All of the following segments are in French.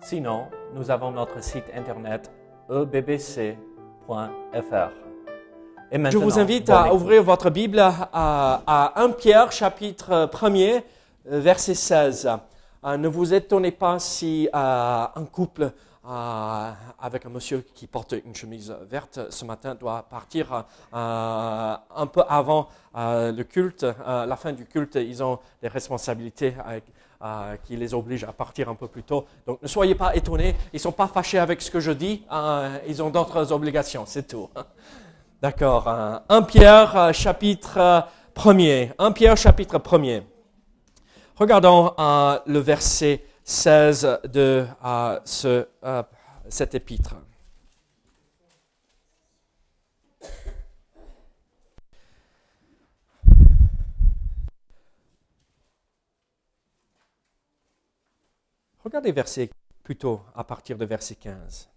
Sinon, nous avons notre site internet ebbc.fr. Je vous invite à ouvrir votre Bible à, à 1 Pierre chapitre 1er, verset 16. Euh, ne vous étonnez pas si euh, un couple euh, avec un monsieur qui porte une chemise verte ce matin doit partir un peu avant le culte, la fin du culte. Ils ont des responsabilités qui les obligent à partir un peu plus tôt. Donc ne soyez pas étonnés, ils ne sont pas fâchés avec ce que je dis, ils ont d'autres obligations, c'est tout. D'accord. 1 Pierre chapitre 1er. 1 Pierre chapitre 1er. Regardons euh, le verset 16 de euh, ce, euh, cet épître. Regardez verset plutôt à partir de verset 15.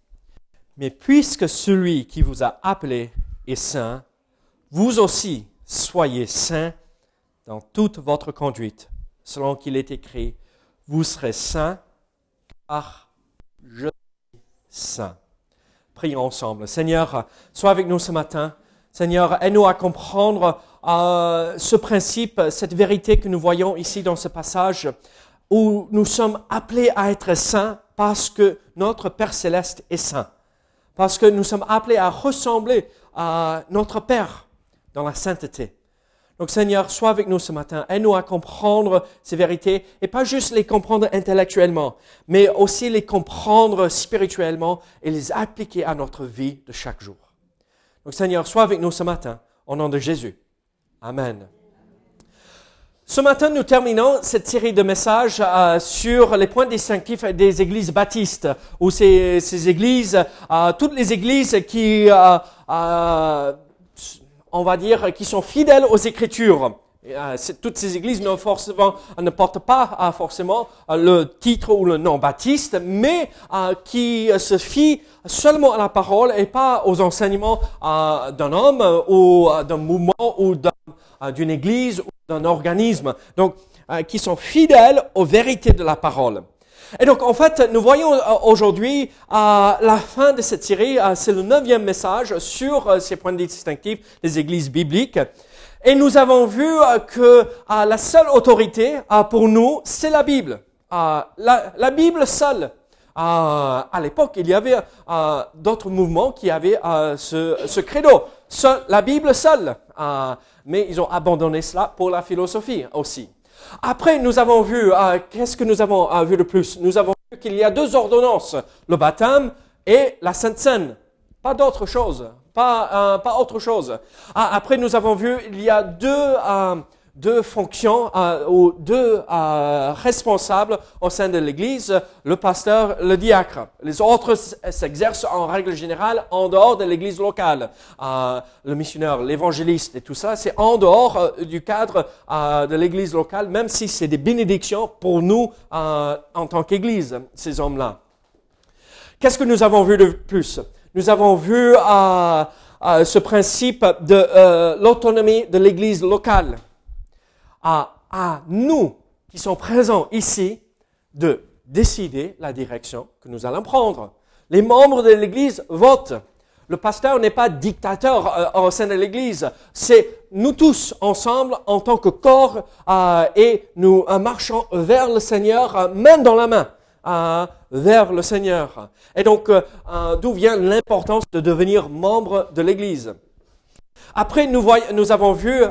Mais puisque celui qui vous a appelé est saint, vous aussi soyez saints dans toute votre conduite selon qu'il est écrit, vous serez saints, car je suis saint. Prions ensemble. Seigneur, sois avec nous ce matin. Seigneur, aide-nous à comprendre euh, ce principe, cette vérité que nous voyons ici dans ce passage, où nous sommes appelés à être saints parce que notre Père céleste est saint, parce que nous sommes appelés à ressembler à notre Père dans la sainteté. Donc Seigneur, sois avec nous ce matin. Aide-nous à comprendre ces vérités et pas juste les comprendre intellectuellement, mais aussi les comprendre spirituellement et les appliquer à notre vie de chaque jour. Donc Seigneur, sois avec nous ce matin au nom de Jésus. Amen. Ce matin, nous terminons cette série de messages euh, sur les points distinctifs des églises baptistes, ou ces, églises, euh, toutes les églises qui euh, on va dire, qui sont fidèles aux Écritures. Toutes ces églises ne, portent pas forcément le titre ou le nom baptiste, mais qui se fient seulement à la parole et pas aux enseignements d'un homme ou d'un mouvement ou d'une église d'un organisme. Donc, qui sont fidèles aux vérités de la parole. Et donc, en fait, nous voyons euh, aujourd'hui à la fin de cette série, euh, c'est le neuvième message sur euh, ces points distinctifs des églises bibliques. Et nous avons vu que la seule autorité pour nous, c'est la Bible. La, Bible seule. à l'époque, il y avait d'autres mouvements qui avaient ce credo. la Bible seule. Mais ils ont abandonné cela pour la philosophie aussi. Après, nous avons vu, euh, qu'est-ce que nous avons euh, vu de plus? Nous avons vu qu'il y a deux ordonnances, le baptême et la Sainte Seine. Pas d'autre chose, pas, euh, pas autre chose. Ah, après, nous avons vu, il y a deux deux fonctions euh, ou deux euh, responsables au sein de l'Église, le pasteur, le diacre. Les autres s'exercent en règle générale en dehors de l'Église locale. Euh, le missionnaire, l'évangéliste et tout ça, c'est en dehors du cadre de l'Église locale, même si c'est des bénédictions pour nous en tant qu'Église, ces hommes-là. Qu'est-ce que nous avons vu de plus? Nous avons vu ce principe de l'autonomie de l'Église locale à, à nous qui sommes présents ici de décider la direction que nous allons prendre. Les membres de l'Église votent. Le pasteur n'est pas dictateur euh, au sein de l'Église. C'est nous tous ensemble en tant que corps euh, et nous euh, marchons vers le Seigneur main dans la main. vers le Seigneur. Et donc, d'où vient l'importance de devenir membre de l'Église? Après, nous, voyons, nous avons vu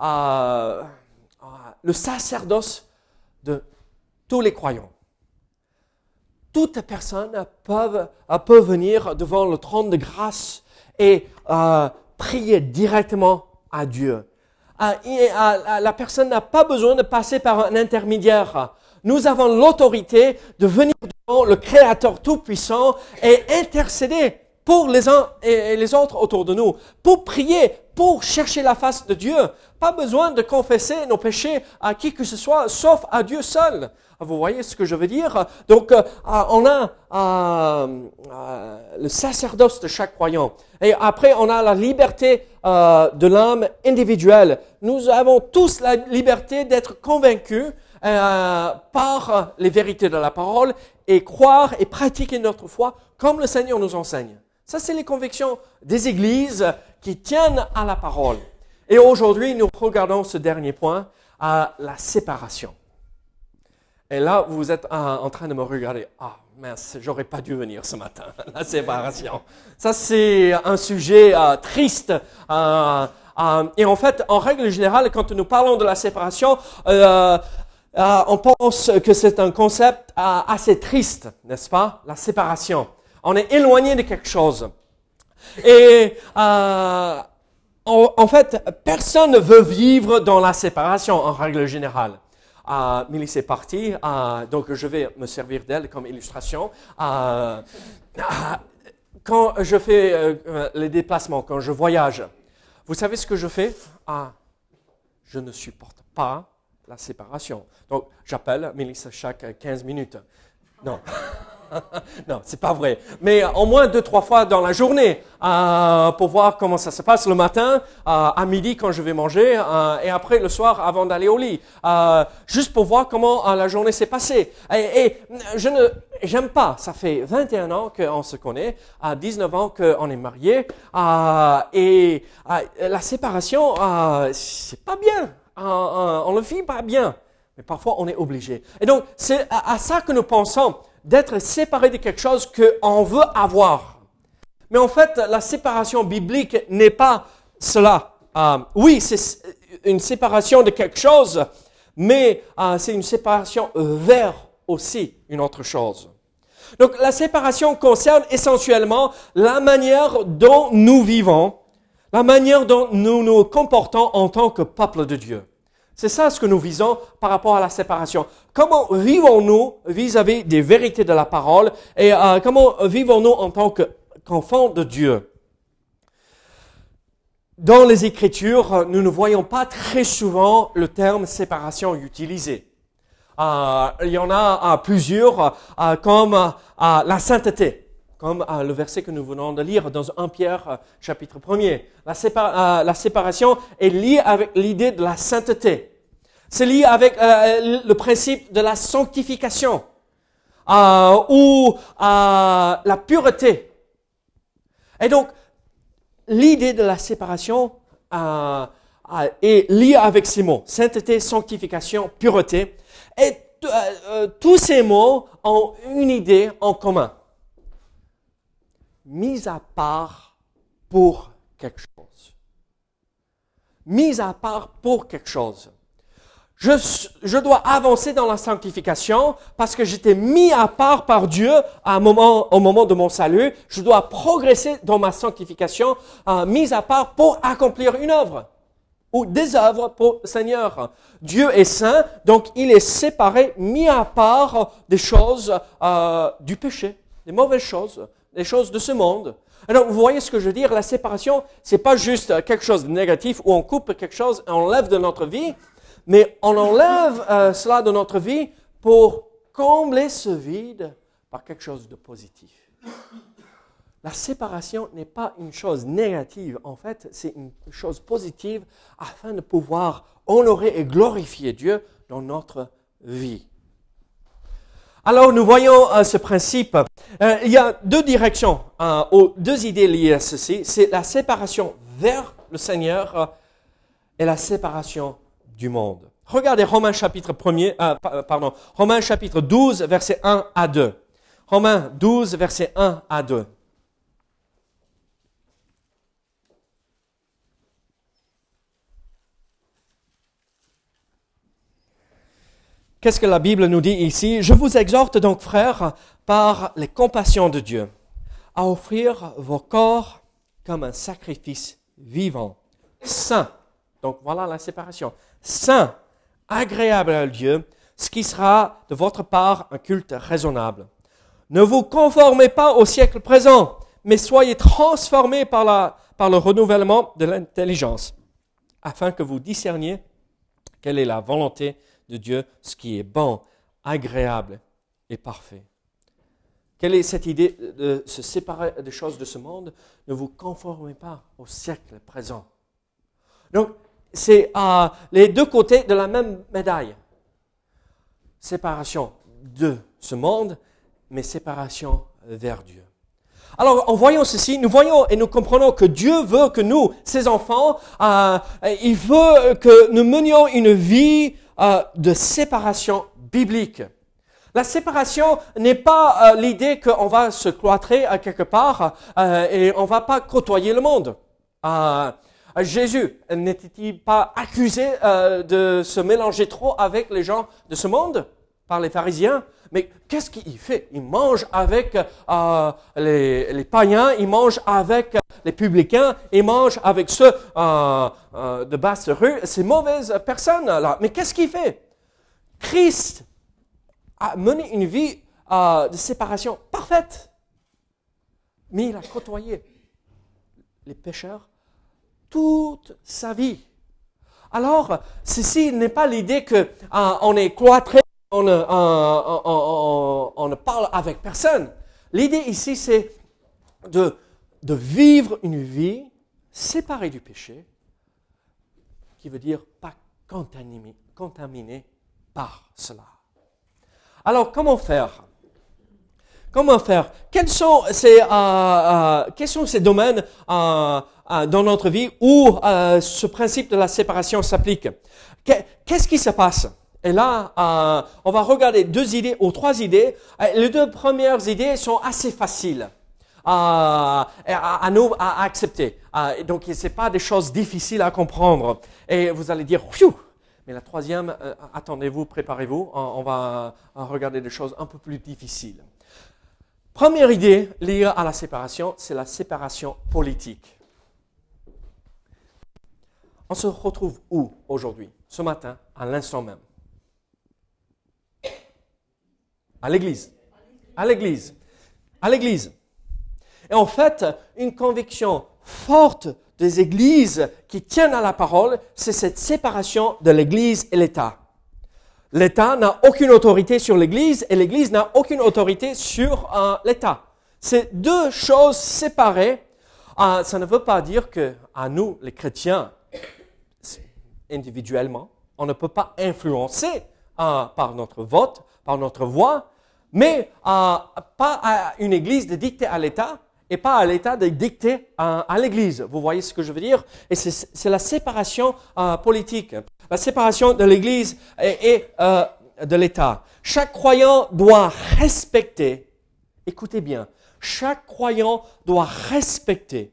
le sacerdoce de tous les croyants. Toute personne peut, peut venir devant le trône de grâce et euh, prier directement à Dieu. Euh, euh, la personne n'a pas besoin de passer par un intermédiaire. nous avons l'autorité de venir devant le Créateur Tout-Puissant et intercéder pour les uns et les autres autour de nous, pour prier, pour chercher la face de Dieu. Pas besoin de confesser nos péchés à qui que ce soit, sauf à Dieu seul. Vous voyez ce que je veux dire? Donc, euh, on a euh, euh, le sacerdoce de chaque croyant. Et après, on a la liberté de l'âme individuelle. Nous avons tous la liberté d'être convaincus par les vérités de la parole et croire et pratiquer notre foi comme le Seigneur nous enseigne. Ça, c'est les convictions des églises qui tiennent à la parole. Et aujourd'hui, nous regardons ce dernier point, à la séparation. Et là, vous êtes en train de me regarder. Ah, mince, j'aurais pas dû venir ce matin. La séparation. Ça, c'est un sujet euh, triste. Euh, euh, et en fait, en règle générale, quand nous parlons de la séparation, on pense que c'est un concept assez triste, n'est-ce pas? La séparation. On est éloigné de quelque chose. Et en, en fait, personne ne veut vivre dans la séparation en règle générale. Uh, Mélisse est partie, donc je vais me servir d'elle comme illustration. quand je fais euh, les déplacements, quand je voyage, vous savez ce que je fais? Je ne supporte pas la séparation. Donc j'appelle Mélisse chaque 15 minutes. Non. non, c'est pas vrai. Mais au moins deux, trois fois dans la journée euh, pour voir comment ça se passe le matin, euh, à midi quand je vais manger euh, et après le soir avant d'aller au lit. juste pour voir comment la journée s'est passée. Et, je ne, j'aime pas. Ça fait 21 ans qu'on se connaît, à 19 ans qu'on est marié et la séparation, c'est pas bien. on le vit pas bien. Mais parfois, on est obligé. Et donc, c'est à ça que nous pensons d'être séparé de quelque chose qu'on veut avoir. Mais en fait, la séparation biblique n'est pas cela. Euh, oui, c'est une séparation de quelque chose, mais euh, c'est une séparation vers aussi une autre chose. Donc la séparation concerne essentiellement la manière dont nous vivons, la manière dont nous nous comportons en tant que peuple de Dieu. C'est ça ce que nous visons par rapport à la séparation. Comment vivons-nous vis-à-vis des vérités de la parole et euh, comment vivons-nous en tant qu'enfants de Dieu? Dans les Écritures, nous ne voyons pas très souvent le terme séparation utilisé. Euh, il y en a euh, plusieurs, comme la sainteté comme le verset que nous venons de lire dans 1 Pierre chapitre 1er. La, la séparation est liée avec l'idée de la sainteté. C'est lié avec euh, le principe de la sanctification euh, ou euh, la pureté. Et donc, l'idée de la séparation est liée avec ces mots sainteté, sanctification, pureté. Et tous ces mots ont une idée en commun mise à part pour quelque chose. Mise à part pour quelque chose. Je, je, dois avancer dans la sanctification parce que j'étais mis à part par Dieu à moment, au moment de mon salut. Je dois progresser dans ma sanctification, euh, mise à part pour accomplir une œuvre ou des œuvres pour le Seigneur. Dieu est saint, donc il est séparé, mis à part des choses euh, du péché, des mauvaises choses, des choses de ce monde. Alors, vous voyez ce que je veux dire? La séparation, c'est pas juste quelque chose de négatif où on coupe quelque chose et on lève de notre vie mais on enlève euh, cela de notre vie pour combler ce vide par quelque chose de positif. La séparation n'est pas une chose négative, en fait, c'est une chose positive afin de pouvoir honorer et glorifier Dieu dans notre vie. Alors nous voyons euh, ce principe. Euh, il y a deux directions, ou deux idées liées à ceci. C'est la séparation vers le Seigneur et la séparation du monde. Regardez Romains chapitre 1 euh, euh, pardon, Romains chapitre 12, verset 1 à 2. Romains 12, verset 1 à 2. Qu'est-ce que la Bible nous dit ici? Je vous exhorte donc, frères, par les compassions de Dieu, à offrir vos corps comme un sacrifice vivant, saint. Donc voilà la séparation saint, agréable à Dieu, ce qui sera de votre part un culte raisonnable. Ne vous conformez pas au siècle présent, mais soyez transformés par, par le renouvellement de l'intelligence, afin que vous discerniez quelle est la volonté de Dieu, ce qui est bon, agréable et parfait. Quelle est cette idée de se séparer des choses de ce monde? Ne vous conformez pas au siècle présent. Donc, c'est euh, les deux côtés de la même médaille. Séparation de ce monde, mais séparation vers Dieu. Alors, en voyant ceci, nous voyons et nous comprenons que Dieu veut que nous, ses enfants, euh, il veut que nous menions une vie euh, de séparation biblique. La séparation n'est pas euh, l'idée qu'on va se cloîtrer à quelque part euh, et on va pas côtoyer le monde. Euh, Jésus n'était-il pas accusé de se mélanger trop avec les gens de ce monde? Par les pharisiens Mais qu'est-ce qu'il fait? Il mange avec les, les, païens, il mange avec les publicains, il mange avec ceux de basse rue, ces mauvaises personnes-là. Mais qu'est-ce qu'il fait? Christ a mené une vie euh, de séparation parfaite. Mais il a côtoyé les pécheurs toute sa vie. Alors, ceci n'est pas l'idée que euh, on est cloîtré, on, ne parle avec personne. L'idée ici, c'est de, vivre une vie séparée du péché, qui veut dire pas contaminé, contaminé par cela. Alors, comment faire? Comment faire? Quels sont, ces, euh, euh, domaines euh, dans notre vie où ce principe de la séparation s'applique? Qu'est-ce qui se passe? Et là, on va regarder deux idées ou trois idées. Les deux premières idées sont assez faciles. À, à, nous à accepter. donc, ce n'est pas des choses difficiles à comprendre. Et vous allez dire, mais la troisième, euh, attendez-vous, préparez-vous, on, va regarder des choses un peu plus difficiles. Première idée liée à la séparation, c'est la séparation politique. On se retrouve où aujourd'hui, ce matin, à l'instant même À l'église. À l'église. À l'église. Et en fait, une conviction forte des églises qui tiennent à la parole, c'est cette séparation de l'église et l'État. L'État n'a aucune autorité sur l'Église et l'Église n'a aucune autorité sur euh, l'État. C'est deux choses séparées. Euh, ça ne veut pas dire que à nous, les chrétiens, individuellement, on ne peut pas influencer euh, par notre vote, par notre voix, mais pas à une Église de dicter à l'État, et pas à l'État de dicter à, l'Église. Vous voyez ce que je veux dire? Et c'est la séparation euh, politique, la séparation de l'Église et, euh, de l'État. Chaque croyant doit respecter, écoutez bien, chaque croyant doit respecter,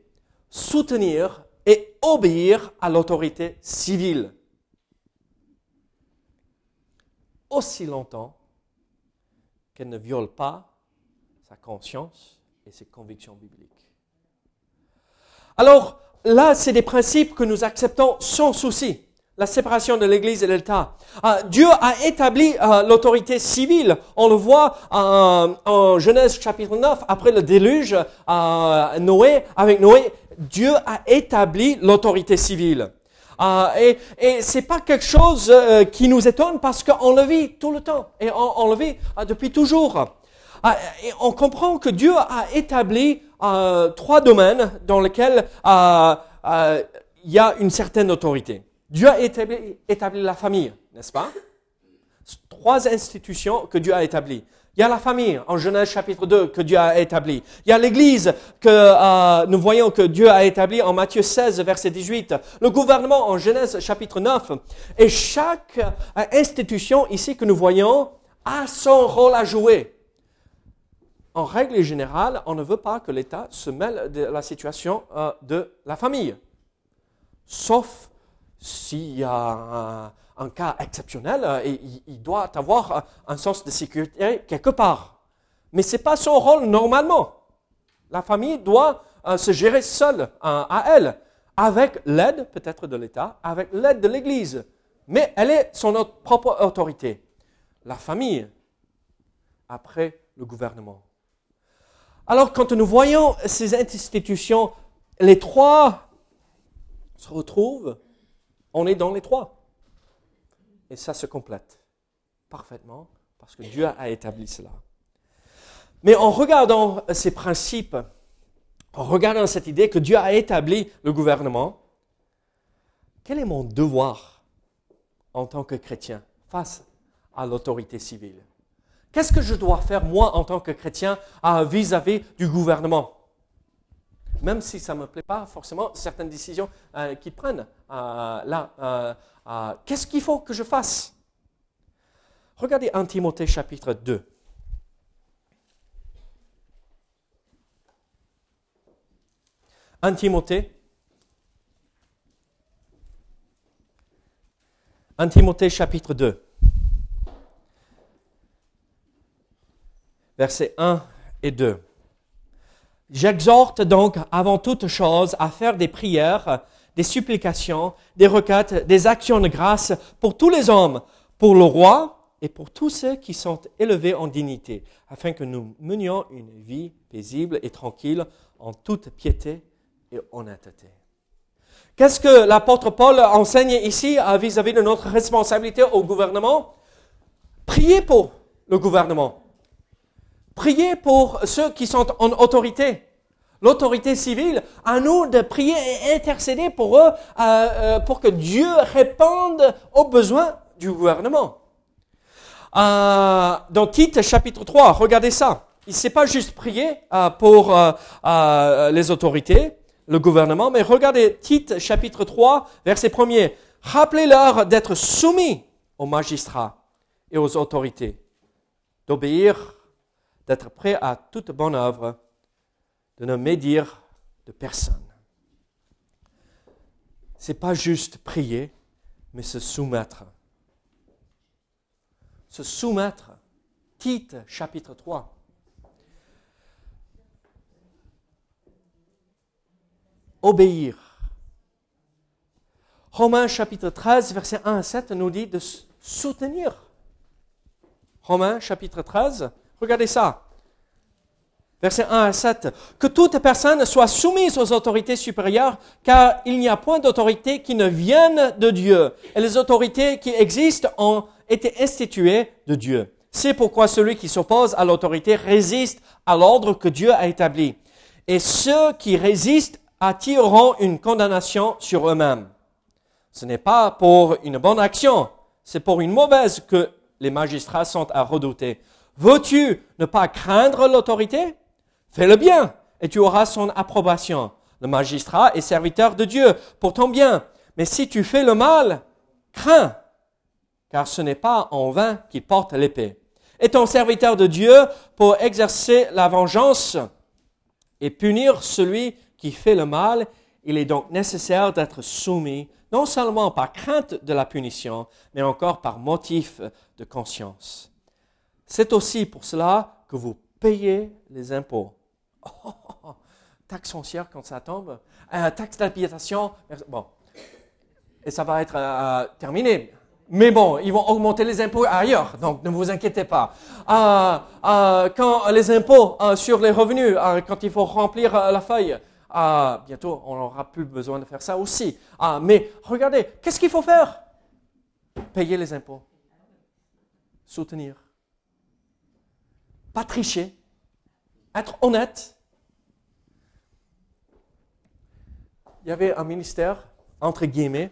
soutenir et obéir à l'autorité civile. Aussi longtemps qu'elle ne viole pas sa conscience et ses convictions bibliques. Alors, là, c'est des principes que nous acceptons sans souci. La séparation de l'Église et de l'État. Euh, Dieu a établi euh, l'autorité civile. On le voit euh, en Genèse chapitre 9, après le déluge, Noé, avec Noé, Dieu a établi l'autorité civile. Et et c'est pas quelque chose qui nous étonne parce qu'on le vit tout le temps et on, le vit depuis toujours. Ah, on comprend que Dieu a établi euh, trois domaines dans lesquels euh, euh, il y a une certaine autorité. Dieu a établi la famille, n'est-ce pas? Trois institutions que Dieu a établies. Il y a la famille en Genèse chapitre 2 que Dieu a établi. Il y a l'Église que nous voyons que Dieu a établi en Matthieu 16 verset 18. Le gouvernement en Genèse chapitre 9. Et chaque institution ici que nous voyons a son rôle à jouer en règle générale, on ne veut pas que l'État se mêle de la situation euh, de la famille. Sauf s'il y a un, cas exceptionnel euh, et il, doit avoir euh, un sens de sécurité quelque part. Mais ce n'est pas son rôle normalement. La famille doit se gérer seule à elle, avec l'aide peut-être de l'État, avec l'aide de l'Église. Mais elle est son propre autorité. la famille, après le gouvernement. Alors quand nous voyons ces institutions, les trois se retrouvent, on est dans les trois. Et ça se complète parfaitement parce que Dieu a établi cela. Mais en regardant ces principes, en regardant cette idée que Dieu a établi le gouvernement, quel est mon devoir en tant que chrétien face à l'autorité civile? Qu'est-ce que je dois faire, moi, en tant que chrétien, vis-à-vis du gouvernement? Même si ça ne me plaît pas forcément, certaines décisions euh, qu'ils prennent euh, là, euh, qu'est-ce qu'il faut que je fasse? Regardez 1 Timothée chapitre 2. 1 Timothée. 1 Timothée chapitre 2. Versets 1 et 2. J'exhorte donc avant toute chose à faire des prières, des supplications, des requêtes, des actions de grâce pour tous les hommes, pour le roi et pour tous ceux qui sont élevés en dignité, afin que nous menions une vie paisible et tranquille en toute piété et honnêteté. Qu'est-ce que l'apôtre Paul enseigne ici vis-à-vis de notre responsabilité au gouvernement? Priez pour le gouvernement. Priez pour ceux qui sont en autorité. L'autorité civile, à nous de prier et intercéder pour eux, euh, euh, pour que Dieu réponde aux besoins du gouvernement. Euh, dans Tite chapitre 3, regardez ça. Il ne s'est pas juste prier pour les autorités, le gouvernement, mais regardez Tite chapitre 3, verset 1er. Rappelez-leur d'être soumis aux magistrats et aux autorités, d'obéir, d'être prêts à toute bonne œuvre, de ne médire de personne. C'est pas juste prier, mais se soumettre. Se soumettre. Tite chapitre 3. obéir. Romains chapitre 13, verset 1 à 7 nous dit de soutenir. Romains chapitre 13, regardez ça. Verset 1 à 7. Que toute personne soit soumise aux autorités supérieures, car il n'y a point d'autorité qui ne vienne de Dieu. Et les autorités qui existent ont été instituées de Dieu. C'est pourquoi celui qui s'oppose à l'autorité résiste à l'ordre que Dieu a établi. Et ceux qui résistent attireront une condamnation sur eux-mêmes. Ce n'est pas pour une bonne action, c'est pour une mauvaise que les magistrats sont à redouter. Veux-tu ne pas craindre l'autorité? Fais le bien et tu auras son approbation. Le magistrat est serviteur de Dieu pour ton bien. Mais si tu fais le mal, crains, car ce n'est pas en vain qu'il porte l'épée. Et ton serviteur de Dieu pour exercer la vengeance et punir celui qui fait le mal, il est donc nécessaire d'être soumis non seulement par crainte de la punition, mais encore par motif de conscience. C'est aussi pour cela que vous payez les impôts. Taxe foncière quand ça tombe, euh, taxe d'habitation, bon, et ça va être euh, terminé. Mais bon, ils vont augmenter les impôts ailleurs, donc ne vous inquiétez pas. Euh, quand les impôts sur les revenus, quand il faut remplir la feuille, bientôt, on n'aura plus besoin de faire ça aussi. Mais regardez, qu'est-ce qu'il faut faire? Payer les impôts. Soutenir. Pas tricher. Être honnête. Il y avait un ministère, entre guillemets,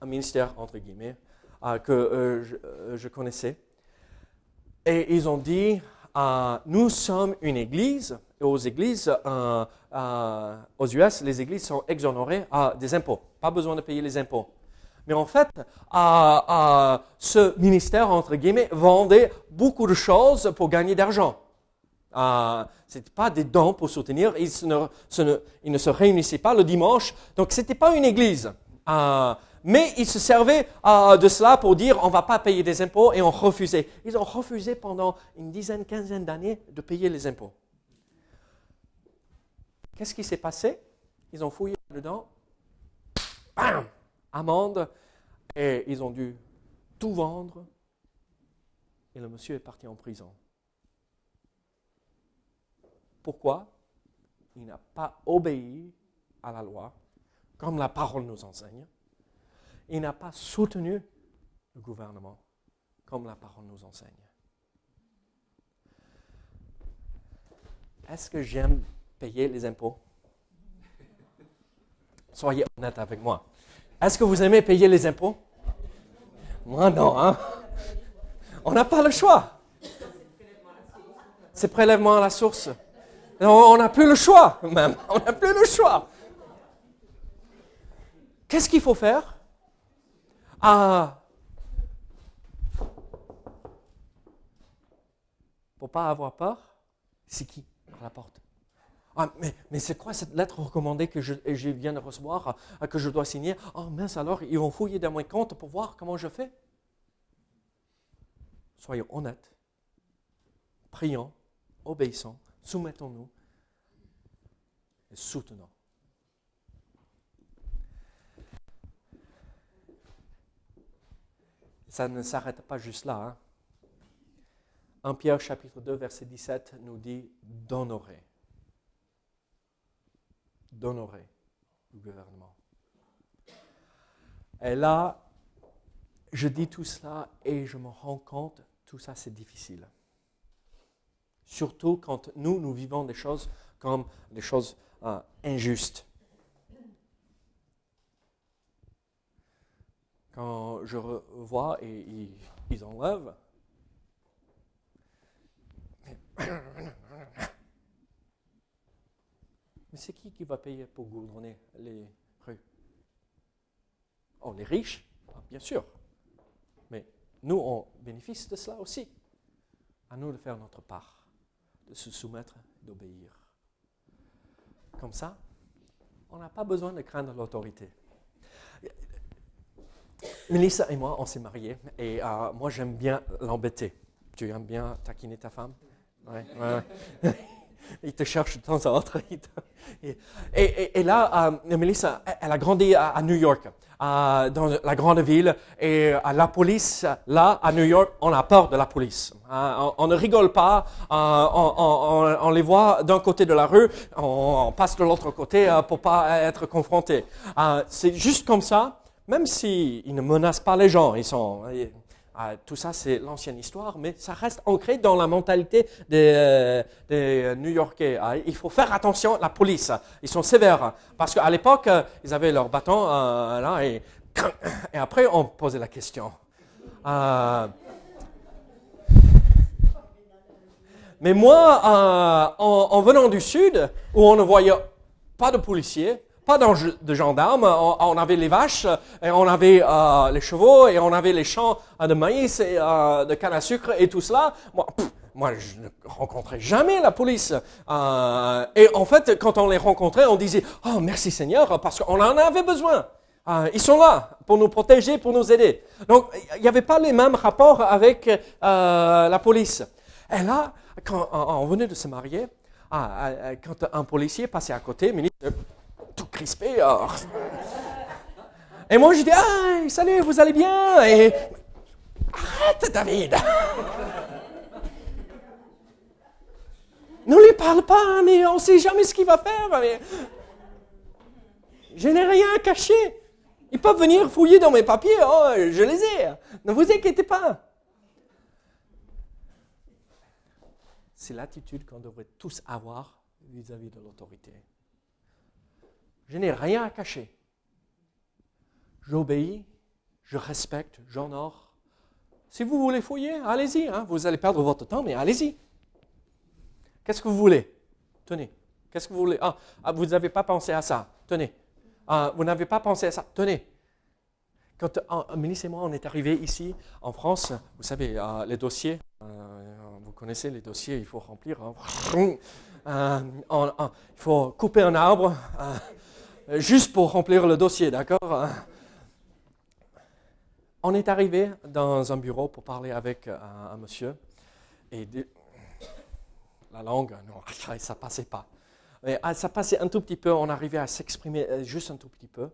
un ministère, entre guillemets, ah, que euh, euh, je, connaissais. Et ils ont dit, nous sommes une église aux églises, euh, euh, aux US, les églises sont exonérées des impôts. Pas besoin de payer les impôts. Mais en fait, ce ministère, entre guillemets, vendait beaucoup de choses pour gagner d'argent. Euh, ce n'était pas des dons pour soutenir, ils ne, se, réunissaient pas le dimanche, donc ce n'était pas une église. Mais ils se servaient de cela pour dire on ne va pas payer des impôts et on refusait. Ils ont refusé pendant une dizaine, quinzaine d'années de payer les impôts. Qu'est-ce qui s'est passé? Ils ont fouillé dedans, bam, amende, et ils ont dû tout vendre Et le monsieur est parti en prison. Pourquoi? Il n'a pas obéi à la loi, comme la parole nous enseigne. Il n'a pas soutenu le gouvernement, comme la parole nous enseigne. Est-ce que j'aime payer les impôts? Soyez honnête avec moi. Est-ce que vous aimez payer les impôts? Moi, non. Hein? On n'a pas le choix. C'est prélèvement à la source. On n'a plus le choix, même. On n'a plus le choix. Qu'est-ce qu'il faut faire? Ah Pour pas avoir peur, c'est qui à la porte? Ah, mais, c'est quoi cette lettre recommandée que je, viens de recevoir, euh, que je dois signer? Oh mince, alors ils vont fouiller dans mes comptes pour voir comment je fais. Soyons honnêtes, prions, obéissons, soumettons-nous et soutenons. Ça ne s'arrête pas juste là. Hein. 1 Pierre chapitre 2 verset 17 nous dit d'honorer. D'honorer le gouvernement. Et là, je dis tout cela et je me rends compte, tout ça c'est difficile. Surtout quand nous, nous vivons des choses comme des choses euh, injustes. Quand je vois et ils, ils enlèvent mais c'est qui qui va payer pour goudronner les rues? Oh, les riches, ah, bien sûr. Mais nous, on bénéficie de cela aussi. À nous de faire notre part, de se soumettre, d'obéir. Comme ça, on n'a pas besoin de craindre l'autorité. Melissa et moi, on s'est mariés et euh, moi, j'aime bien l'embêter. Tu aimes bien taquiner ta femme? il te cherche de temps en temps. Et, là, euh, Melissa, elle a grandi à, New York, dans la grande ville. Et à la police, là, à New York, on a peur de la police. on, ne rigole pas. on, les voit d'un côté de la rue, on, passe de l'autre côté euh, pour pas être confronté. Euh, c'est juste comme ça. Même s'ils ne menacent pas les gens, ils sont, ah, tout ça, c'est l'ancienne histoire, mais ça reste ancré dans la mentalité des, euh, New-Yorkais. Ah, il faut faire attention, la police, ils sont sévères. Parce qu'à l'époque, euh, ils avaient leur bâton euh, là, et, et, après, on posait la question. mais moi, en, venant du Sud, où on ne voyait pas de policiers, pas de gendarmes. On, avait les vaches, et on avait euh, les chevaux, et on avait les champs euh, de maïs et euh, de canne à sucre et tout cela. Moi, moi je ne rencontrais jamais la police. et en fait, quand on les rencontrait, on disait Oh, merci Seigneur, parce qu'on en avait besoin. ils sont là pour nous protéger, pour nous aider. Donc, il n'y avait pas les mêmes rapports avec la police. Et là, quand on venait de se marier, ah, quand un policier passait à côté, ministre, crispé. Et moi, je dis, ah, salut, vous allez bien? Arrête, David. ne lui parle pas, mais on ne sait jamais ce qu'il va faire. Je n'ai rien à cacher. Ils peuvent venir fouiller dans mes papiers. Oh, je les ai. Ne vous inquiétez pas. C'est l'attitude qu'on devrait tous avoir vis à -vis de l'autorité. Je n'ai rien à cacher. J'obéis, je respecte, j'honore. Si vous voulez fouiller, allez-y. Hein. Vous allez perdre votre temps, mais allez-y. Qu'est-ce que vous voulez? Tenez. Qu'est-ce que vous voulez? Ah, ah vous n'avez pas pensé à ça. Tenez. Ah, vous n'avez pas pensé à ça. Tenez. Quand ah, et moi, on est arrivés ici, en France, vous savez, euh, les dossiers, euh, vous connaissez les dossiers, il faut remplir. Hein. Euh, il faut couper un arbre. Juste pour remplir le dossier, d'accord On est arrivé dans un bureau pour parler avec euh, un, monsieur et la langue, non, ça passait pas. Mais, ah, ça passait un tout petit peu, on arrivait à s'exprimer euh, juste un tout petit peu.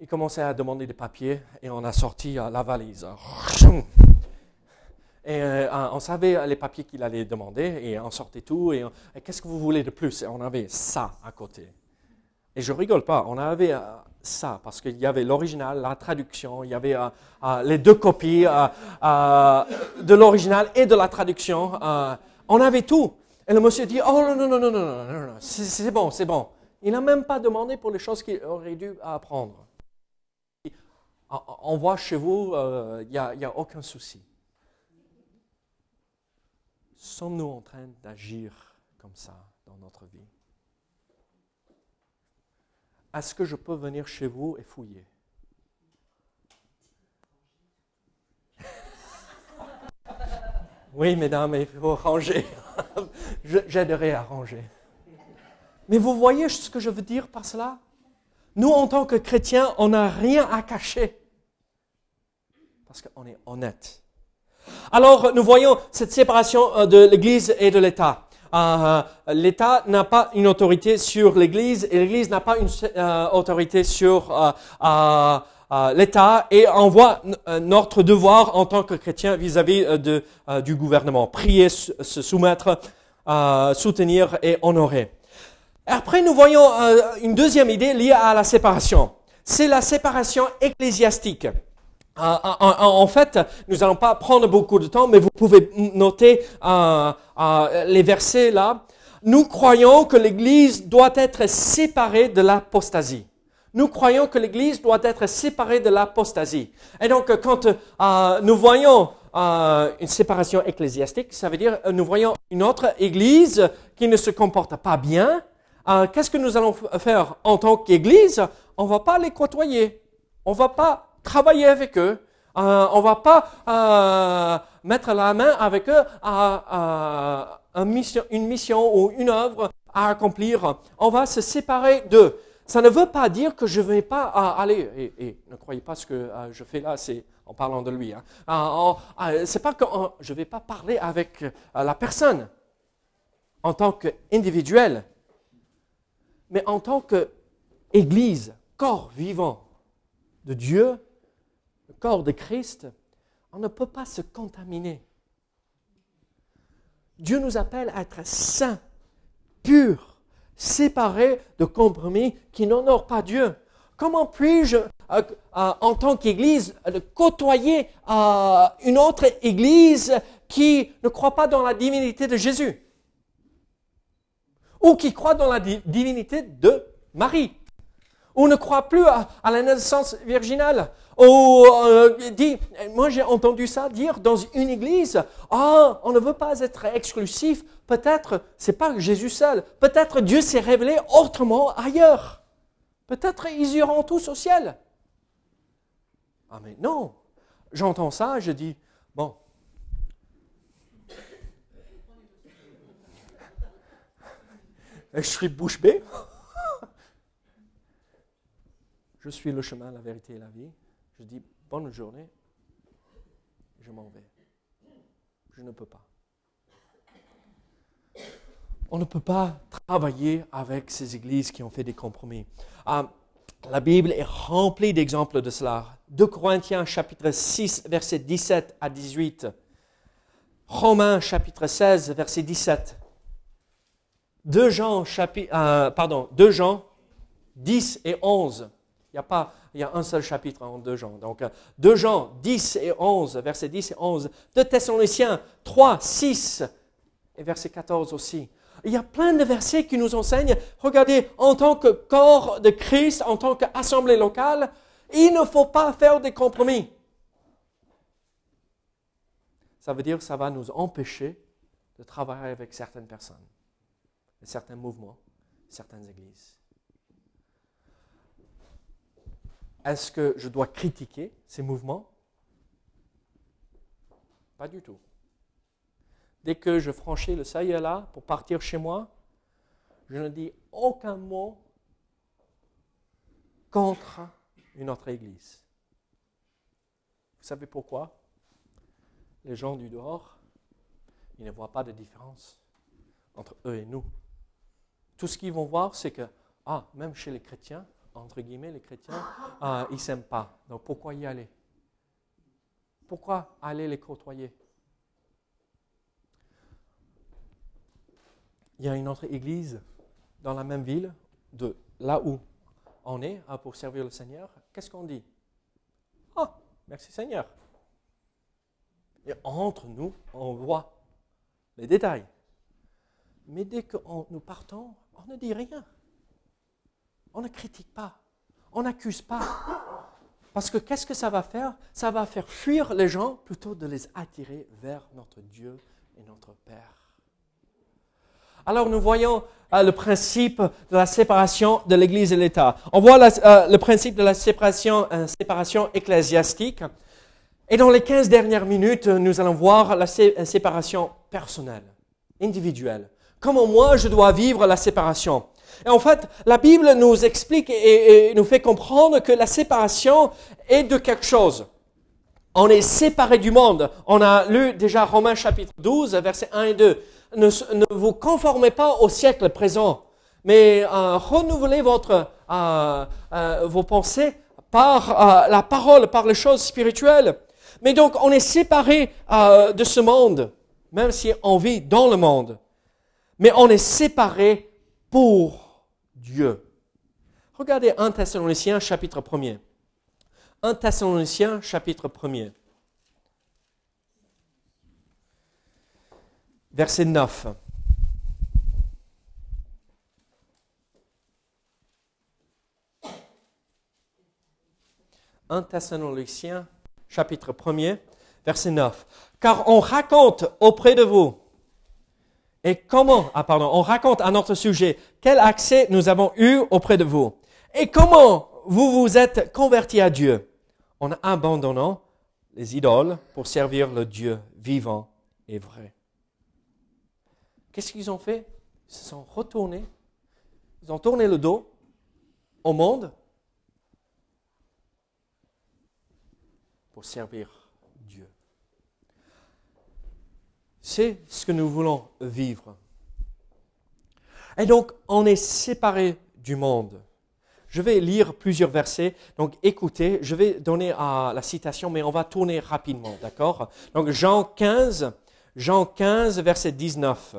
Il commençait à demander des papiers et on a sorti la valise. Et euh, on savait les papiers qu'il allait demander et on sortait tout. Qu'est-ce que vous voulez de plus? Et on avait ça à côté. Et je rigole pas, on avait euh, ça, parce qu'il y avait l'original, la traduction, il y avait euh, euh, les deux copies euh, euh de l'original et de la traduction. Euh, on avait tout. Et le monsieur dit, oh non, non, non, non, non, non, non, c'est bon, c'est bon. Il n'a même pas demandé pour les choses qu'il aurait dû apprendre. On voit chez vous, il n'y a, a aucun souci. Sommes-nous en train d'agir comme ça dans notre vie? Est-ce que je peux venir chez vous et fouiller Oui, mesdames, il faut ranger. J'aiderai à ranger. Mais vous voyez ce que je veux dire par cela? Nous, en tant que chrétiens, on n'a rien à cacher. Parce qu'on est honnête. Alors, nous voyons cette séparation euh, de l'Église et de l'État. Euh, L'État n'a pas une autorité sur l'Église et l'Église n'a pas une euh, autorité sur l'État et on voit notre devoir en tant que chrétien vis-à-vis de, du gouvernement. Prier, se soumettre, soutenir et honorer. Après, nous voyons une deuxième idée liée à la séparation. C'est la séparation ecclésiastique. Euh, en, fait, nous n'allons pas prendre beaucoup de temps, mais vous pouvez noter euh, euh, les versets là. Nous croyons que l'Église doit être séparée de l'apostasie. Nous croyons que l'Église doit être séparée de l'apostasie. Et donc, quand nous voyons une séparation ecclésiastique, ça veut dire nous voyons une autre Église qui ne se comporte pas bien. Qu'est-ce que nous allons faire en tant qu'Église? On va pas les côtoyer. On va pas travailler avec eux. Euh, on ne va pas euh, mettre la main avec eux à, une, mission, ou une œuvre à accomplir. On va se séparer d'eux. Ça ne veut pas dire que je ne vais pas euh, aller, et, ne croyez pas ce que je fais là, c'est en parlant de lui. Hein. c'est pas que je ne vais pas parler avec la personne en tant qu'individuel, mais en tant qu'Église, corps vivant de Dieu corps de Christ, on ne peut pas se contaminer. Dieu nous appelle à être saints, purs, séparés de compromis qui n'honorent pas Dieu. Comment puis-je, euh, euh, en tant qu'Église, côtoyer euh, une autre Église qui ne croit pas dans la divinité de Jésus? Ou qui croit dans la divinité de Marie? Ou ne croit plus à la naissance virginale ou euh, dit, moi j'ai entendu ça dire dans une église, ah, on ne veut pas être exclusif, peut-être c'est pas Jésus seul, peut-être Dieu s'est révélé autrement ailleurs. Peut-être ils iront tous au ciel. Ah mais non, j'entends ça, je dis, bon. je suis bouche bée. Je suis le chemin, la vérité et la vie. Je dis bonne journée, je m'en vais. Je ne peux pas. On ne peut pas travailler avec ces églises qui ont fait des compromis. Ah, la Bible est remplie d'exemples de cela. 2 Corinthiens chapitre 6, verset 17 à 18. Romains chapitre 16, verset 17. 2 Jean, chapitre, euh, pardon, 2 Jean 10 et 11. Il n'y a pas il y a un seul chapitre en deux Jean. Donc, 2 euh, Jean 10 et 11, verset 10 et 11. 2 Thessaloniciens 3, 6 et verset 14 aussi. Il y a plein de versets qui nous enseignent, regardez, en tant que corps de Christ, en tant qu'assemblée locale, il ne faut pas faire des compromis. Ça veut dire que ça va nous empêcher de travailler avec certaines personnes, certains mouvements, certaines églises. Est-ce que je dois critiquer ces mouvements? Pas du tout. Dès que je franchis le seuil pour partir chez moi, je ne dis aucun mot contre une autre église. Vous savez pourquoi? Les gens du dehors, ils ne voient pas de différence entre eux et nous. Tout ce qu'ils vont voir, c'est que, ah, même chez les chrétiens, entre guillemets, les chrétiens, euh, ils ne s'aiment pas. Donc pourquoi y aller? Pourquoi aller les côtoyer? Il y a une autre église dans la même ville, de là où on est hein, pour servir le Seigneur. Qu'est-ce qu'on dit? Ah, oh, merci Seigneur. Et entre nous, on voit les détails. Mais dès que nous partons, on ne dit rien. On ne critique pas. On n'accuse pas. Parce que qu'est-ce que ça va faire? Ça va faire fuir les gens plutôt de les attirer vers notre Dieu et notre Père. Alors nous voyons euh, le principe de la séparation de l'Église et l'État. On voit euh, le principe de la séparation, euh, séparation ecclésiastique. Et dans les 15 dernières minutes, nous allons voir la séparation personnelle, individuelle. Comment moi je dois vivre la séparation? Et en fait, la Bible nous explique et, nous fait comprendre que la séparation est de quelque chose. On est séparé du monde. On a lu déjà Romains chapitre 12, versets 1 et 2. Ne, vous conformez pas au siècle présent, mais euh, renouvelez votre, euh, euh, vos pensées par la parole, par les choses spirituelles. Mais donc, on est séparé de ce monde, même si on vit dans le monde. Mais on est séparé pour Dieu. Regardez 1 Thessaloniciens chapitre 1er. 1 Thessaloniciens chapitre 1er. Verset 9. « 1 Thessaloniciens, chapitre 1er, verset 9. Car on raconte auprès de vous et comment, ah pardon, on raconte à notre sujet. Quel accès nous avons eu auprès de vous? Et comment vous vous êtes convertis à Dieu? En abandonnant les idoles pour servir le Dieu vivant et vrai. Qu'est-ce qu'ils ont fait? Ils se sont retournés, ils ont tourné le dos au monde pour servir C'est ce que nous voulons vivre. Et donc, on est séparé du monde. Je vais lire plusieurs versets, donc écoutez, je vais donner la citation, mais on va tourner rapidement, d'accord? Donc Jean 15, Jean 15, verset 19.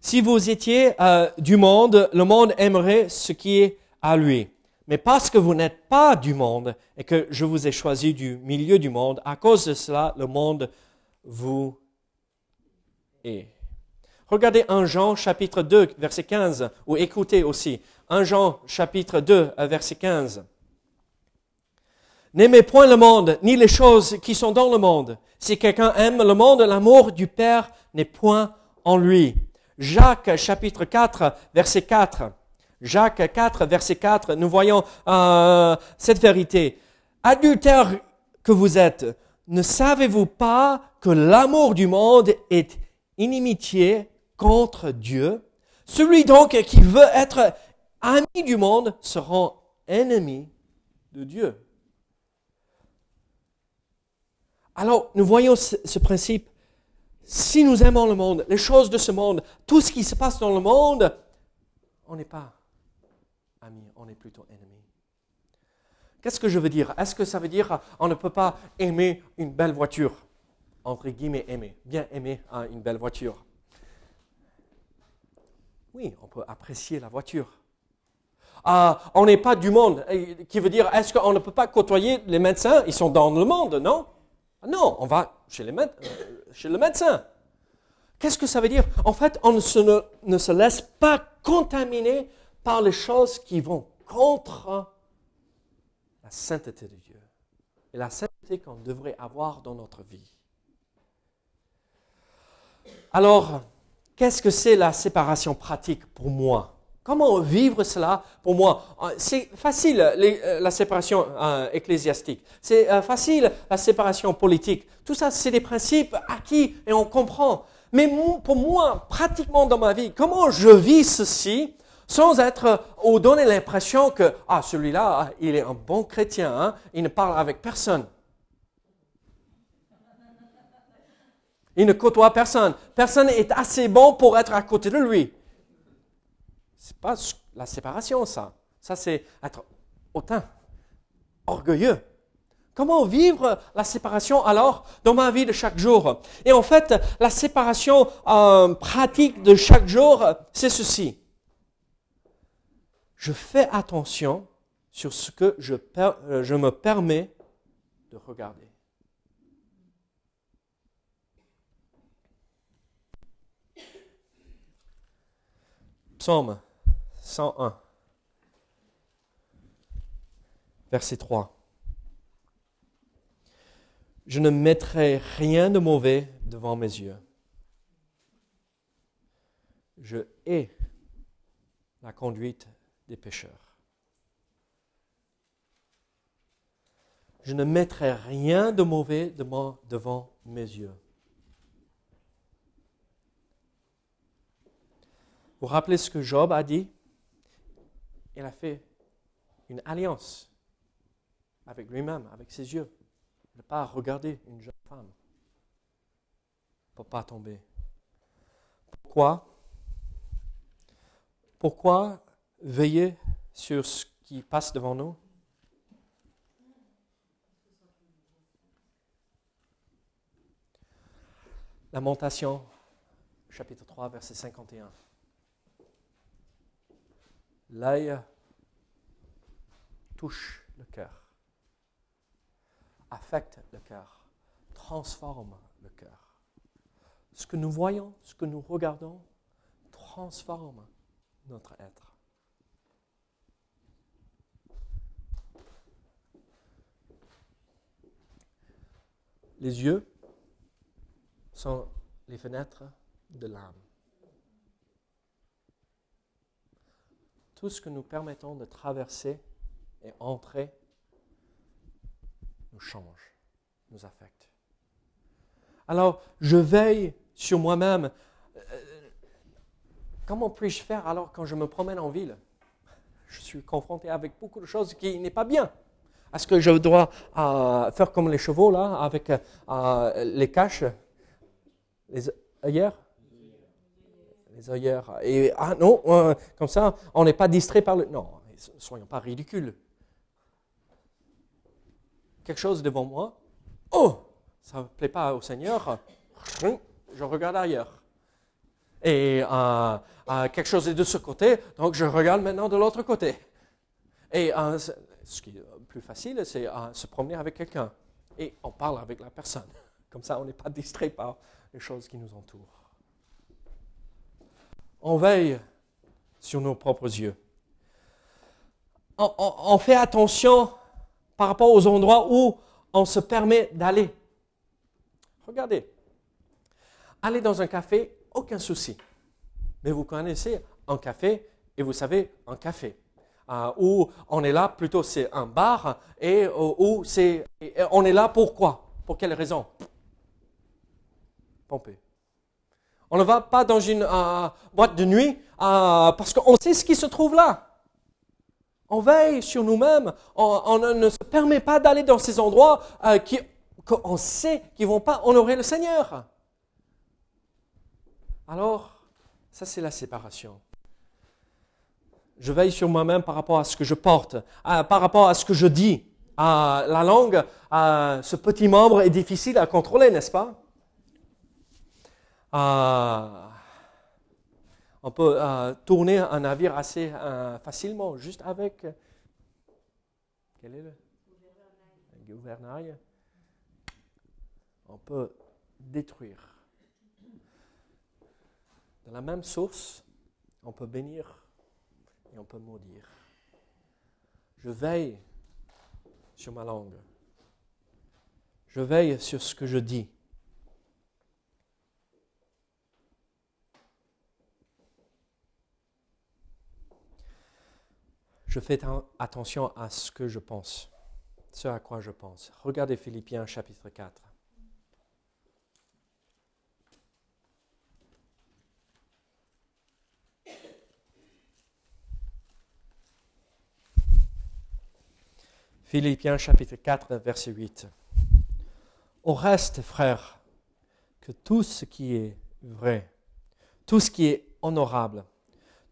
Si vous étiez euh, du monde, le monde aimerait ce qui est à lui. Mais parce que vous n'êtes pas du monde et que je vous ai choisi du milieu du monde, à cause de cela, le monde vous est. Regardez 1 Jean chapitre 2, verset 15, ou écoutez aussi 1 Jean chapitre 2, verset 15. N'aimez point le monde, ni les choses qui sont dans le monde. Si quelqu'un aime le monde, l'amour du Père n'est point en lui. Jacques chapitre 4, verset 4. Jacques 4, verset 4, nous voyons euh, cette vérité. Adultère que vous êtes, ne savez-vous pas que l'amour du monde est inimitié contre Dieu? Celui donc qui veut être ami du monde sera ennemi de Dieu. Alors, nous voyons ce, ce principe. Si nous aimons le monde, les choses de ce monde, tout ce qui se passe dans le monde, on n'est pas amis, on est plutôt ennemis. Qu'est-ce que je veux dire? Est-ce que ça veut dire on ne peut pas aimer une belle voiture? Entre guillemets, aimer. Bien aimer hein, une belle voiture. Oui, on peut apprécier la voiture. Ah, on n'est pas du monde, qui veut dire, est-ce qu'on ne peut pas côtoyer les médecins? Ils sont dans le monde, non? Non, on va chez, euh, le médecin. Qu'est-ce que ça veut dire? En fait, on ne se laisse pas contaminer par les choses qui vont contre la sainteté de Dieu et la sainteté qu'on devrait avoir dans notre vie. Alors, qu'est-ce que c'est la séparation pratique pour moi? Comment vivre cela pour moi? C'est facile, euh, la séparation euh, ecclésiastique. C'est euh, facile, la séparation politique. Tout ça, c'est des principes acquis et on comprend. Mais pour moi, pratiquement dans ma vie, comment je vis ceci sans être ou donner l'impression que ah celui-là ah, il est un bon chrétien, hein, il ne parle avec personne. Il ne côtoie personne. Personne est assez bon pour être à côté de lui. C'est pas la séparation, ça. Ça, c'est être hautain, orgueilleux. Comment vivre la séparation alors dans ma vie de chaque jour? Et en fait, la séparation euh, pratique de chaque jour, c'est ceci. Je fais attention sur ce que je, euh, me permets de regarder. Psaume 101, verset 3. Je ne mettrai rien de mauvais devant mes yeux. Je hais la conduite des pécheurs. Je ne mettrai rien de mauvais devant mes yeux. Vous rappelez ce que Job a dit? Il a fait une alliance avec lui-même, avec ses yeux. Ne pas regarder une jeune femme pour ne pas tomber. Pourquoi? Pourquoi veiller sur ce qui passe devant nous Lamentation, chapitre 3, verset 51. L'œil touche le cœur, affecte le cœur, transforme le cœur. Ce que nous voyons, ce que nous regardons, transforme notre être. Les yeux sont les fenêtres de l'âme. tout ce que nous permettons de traverser et entrer nous change, nous affecte. Alors, je veille sur moi-même. Euh, comment puis-je faire alors quand je me promène en ville? Je suis confronté avec beaucoup de choses qui n'est pas bien. Est-ce que je dois faire comme les chevaux, là, avec euh, les caches, les œillères? Les œillères. Et ah non, euh, comme ça, on n'est pas distrait par le. Non, soyons pas ridicules. Quelque chose devant moi. Oh, ça ne plaît pas au Seigneur. Je regarde ailleurs. Et euh, quelque chose est de ce côté, donc je regarde maintenant de l'autre côté. Et ce qui est plus facile, c'est se promener avec quelqu'un. Et on parle avec la personne. Comme ça, on n'est pas distrait par les choses qui nous entourent on veille sur nos propres yeux. On, fait attention par rapport aux endroits où on se permet d'aller. Regardez, aller dans un café, aucun souci. Mais vous connaissez un café et vous savez un café. Euh, où on est là, plutôt c'est un bar, et euh, c'est, on est là pourquoi Pour quelle raison? Pomper. On ne va pas dans une euh, boîte de nuit parce qu'on sait ce qui se trouve là. On veille sur nous-mêmes. On, ne se permet pas d'aller dans ces endroits euh, qu'on sait qu'ils ne vont pas honorer le Seigneur. Alors, ça c'est la séparation. Je veille sur moi-même par rapport à ce que je porte, par rapport à ce que je dis. la langue, ce petit membre est difficile à contrôler, n'est-ce pas? On peut euh, tourner un navire assez euh, facilement, juste avec. Quel est le? Gouvernail On peut détruire. Dans la même source, on peut bénir et on peut maudire. Je veille sur ma langue. Je veille sur ce que je dis. je fais attention à ce que je pense, ce à quoi je pense. Regardez Philippiens chapitre 4. Philippiens chapitre 4, verset 8. Au reste, frères, que tout ce qui est vrai, tout ce qui est honorable,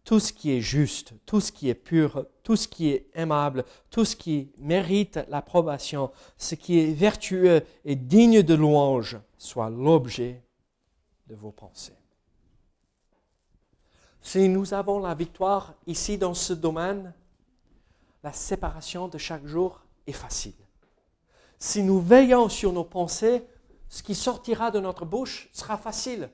tout ce qui est juste, tout ce qui est pur, tout ce qui est aimable, tout ce qui mérite l'approbation, ce qui est vertueux et digne de louange, soit l'objet de vos pensées. Si nous avons la victoire ici dans ce domaine, la séparation de chaque jour est facile. Si nous veillons sur nos pensées, ce qui sortira de notre bouche sera facile.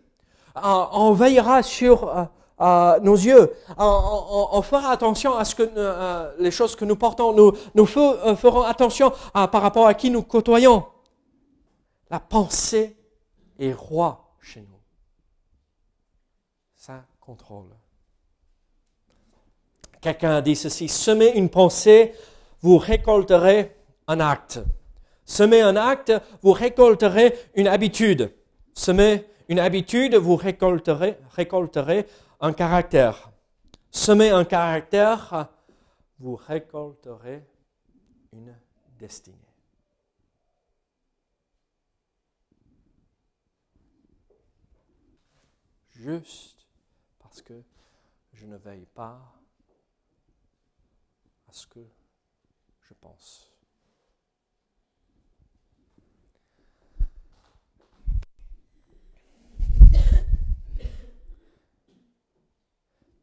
On veillera sur euh, nos yeux. On, fera attention à ce que euh, les choses que nous portons. Nous, nous euh, ferons attention par rapport à qui nous côtoyons. La pensée est roi chez nous. Ça contrôle. Quelqu'un a dit ceci, semez une pensée, vous récolterez un acte. Semez un acte, vous récolterez une habitude. Semez une habitude, vous récolterez, récolterez un caractère. Semez un caractère, vous récolterez une destinée. Juste parce que je ne veille pas à ce que je pense.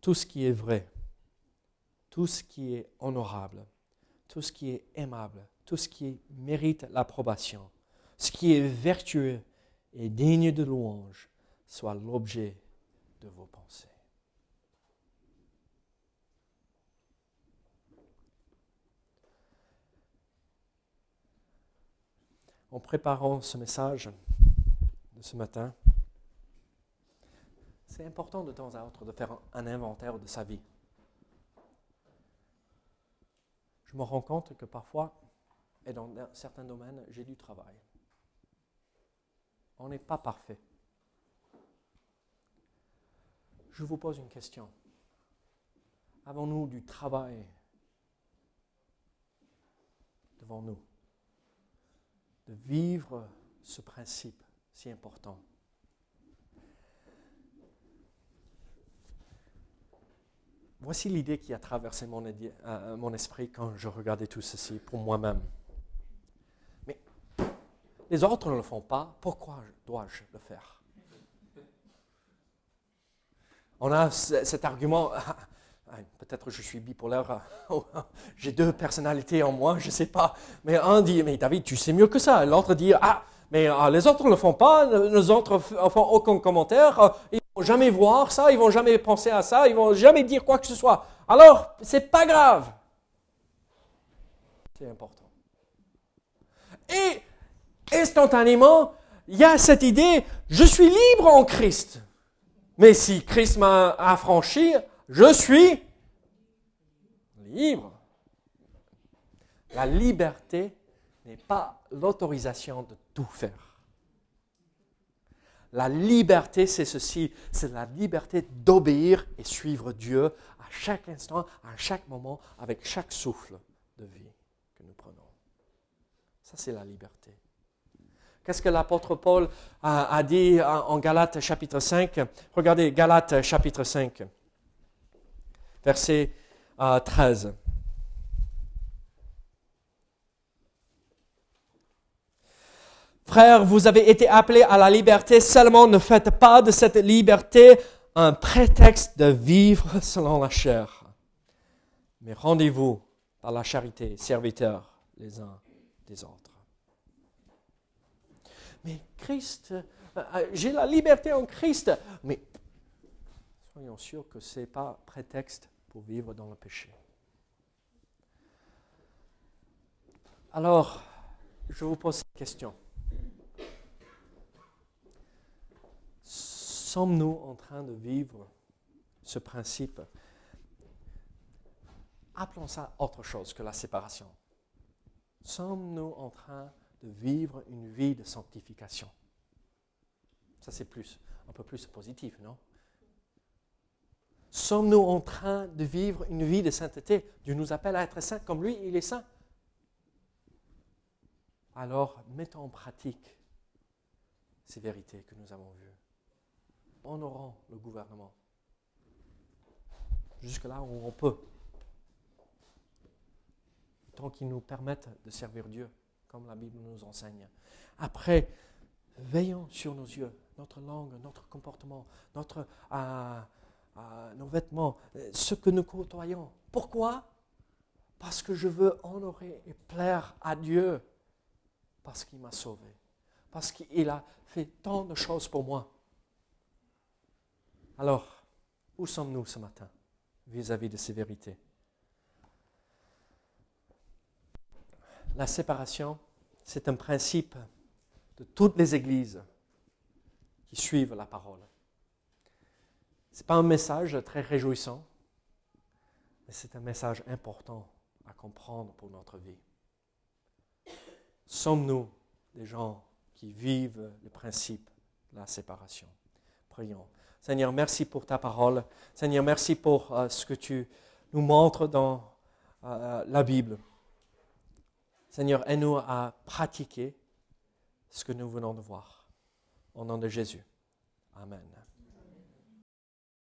tout ce qui est vrai, tout ce qui est honorable, tout ce qui est aimable, tout ce qui mérite l'approbation, ce qui est vertueux et digne de louange, soit l'objet de vos pensées. En préparant ce message de ce matin, c'est important de temps à autre de faire un inventaire de sa vie. Je me rends compte que parfois, et dans certains domaines, j'ai du travail. On n'est pas parfait. Je vous pose une question. Avons-nous du travail devant nous? Vivre ce principe si important Voici l'idée qui a traversé mon, esprit quand je regardais tout ceci pour moi-même. Mais les autres ne le font pas, pourquoi dois-je le faire? On a cet argument, peut-être je suis bipolaire, j'ai deux personnalités en moi, je ne sais pas. Mais un dit, mais David, tu sais mieux que ça. L'autre dit, ah, mais ah, les autres ne le font pas, les autres ne font aucun commentaire vont jamais voir ça, ils vont jamais penser à ça, ils vont jamais dire quoi que ce soit. Alors, c'est pas grave. C'est important. Et instantanément, il y a cette idée, je suis libre en Christ. Mais si Christ m'a affranchi, je suis libre. La liberté n'est pas l'autorisation de tout faire. La liberté, c'est ceci, c'est la liberté d'obéir et suivre Dieu à chaque instant, à chaque moment, avec chaque souffle de vie que nous prenons. Ça, c'est la liberté. Qu'est-ce que l'apôtre Paul a, dit en Galates chapitre 5 Regardez Galates chapitre 5, verset 13. Euh, Frères, vous avez été appelés à la liberté, seulement ne faites pas de cette liberté un prétexte de vivre selon la chair. Mais rendez-vous par la charité, serviteurs les uns des autres. Mais Christ, euh, euh, j'ai la liberté en Christ, mais soyons sûrs que ce n'est pas prétexte pour vivre dans le péché. Alors, je vous pose cette question. Sommes-nous en train de vivre ce principe? Appelons ça autre chose que la séparation. Sommes-nous en train de vivre une vie de sanctification? Ça, c'est plus, un peu plus positif, non? Sommes-nous en train de vivre une vie de sainteté? Dieu nous appelle à être saints comme lui, il est saint. Alors, mettons en pratique ces vérités que nous avons vues honorant le gouvernement. jusque là où on peut. Tant qu'ils nous permettent de servir Dieu, comme la Bible nous enseigne. Après, veillons sur nos yeux, notre langue, notre comportement, notre, euh, euh, nos vêtements, ce que nous côtoyons. Pourquoi? Parce que je veux honorer et plaire à Dieu, parce qu'il m'a sauvé, parce qu'il a fait tant de choses pour moi. Alors, où sommes-nous ce matin vis-à-vis de ces vérités? La séparation, c'est un principe de toutes les églises qui suivent la parole. Ce n'est pas un message très réjouissant, mais c'est un message important à comprendre pour notre vie. Sommes-nous des gens qui vivent le principe de la séparation? Prions. Seigneur, merci pour ta parole. Seigneur, merci pour euh, ce que tu nous montres dans euh, la Bible. Seigneur, aide-nous à pratiquer ce que nous venons de voir. Au nom de Jésus. Amen.